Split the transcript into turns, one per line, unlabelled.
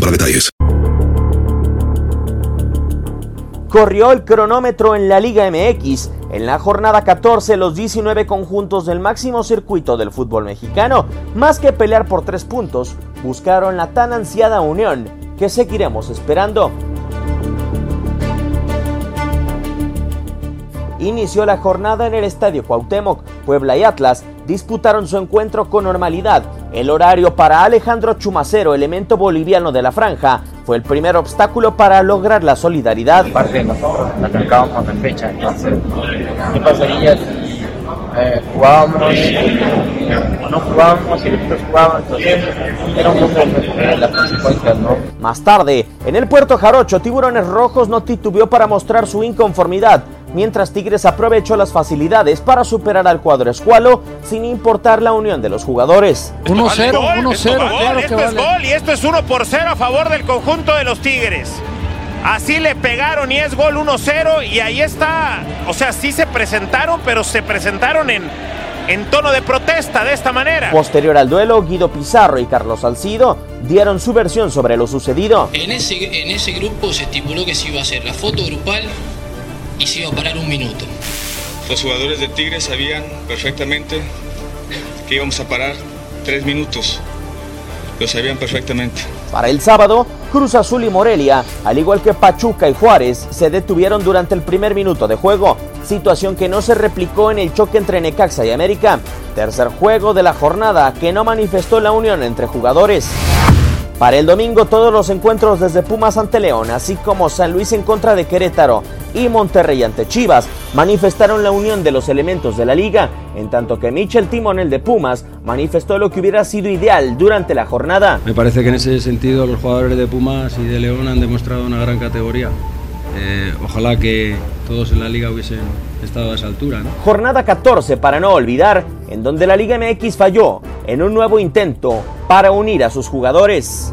para detalles.
Corrió el cronómetro en la Liga MX. En la jornada 14, los 19 conjuntos del máximo circuito del fútbol mexicano, más que pelear por tres puntos, buscaron la tan ansiada unión que seguiremos esperando. Inició la jornada en el Estadio Cuauhtémoc. Puebla y Atlas disputaron su encuentro con normalidad. El horario para Alejandro Chumacero, elemento boliviano de la franja, fue el primer obstáculo para lograr la solidaridad.
Parte de nosotros, la trancábamos en fecha, entonces, ¿qué pasaría si eh, jugábamos o no jugábamos y después jugábamos? Entonces, era un poco las consecuencias, ¿no?
Más tarde, en el puerto Jarocho, Tiburones Rojos no titubeó para mostrar su inconformidad, mientras Tigres aprovechó las facilidades para superar al cuadro escualo sin importar la unión de los jugadores.
1-0, 1-0, claro que
Esto es
vale.
gol y esto es 1 por 0 a favor del conjunto de los Tigres. Así le pegaron y es gol 1-0 y ahí está. O sea, sí se presentaron, pero se presentaron en, en tono de protesta de esta manera.
Posterior al duelo, Guido Pizarro y Carlos Salcido dieron su versión sobre lo sucedido.
En ese, en ese grupo se estipuló que se iba a hacer la foto grupal y se iba a parar un minuto.
Los jugadores de Tigres sabían perfectamente que íbamos a parar tres minutos. Lo sabían perfectamente.
Para el sábado, Cruz Azul y Morelia, al igual que Pachuca y Juárez, se detuvieron durante el primer minuto de juego, situación que no se replicó en el choque entre Necaxa y América. Tercer juego de la jornada que no manifestó la unión entre jugadores. Para el domingo todos los encuentros desde Pumas ante León, así como San Luis en contra de Querétaro y Monterrey ante Chivas, manifestaron la unión de los elementos de la liga, en tanto que Michel Timonel de Pumas manifestó lo que hubiera sido ideal durante la jornada.
Me parece que en ese sentido los jugadores de Pumas y de León han demostrado una gran categoría. Eh, ojalá que todos en la liga hubiesen estado a esa altura. ¿no?
Jornada 14 para no olvidar, en donde la Liga MX falló en un nuevo intento para unir a sus jugadores.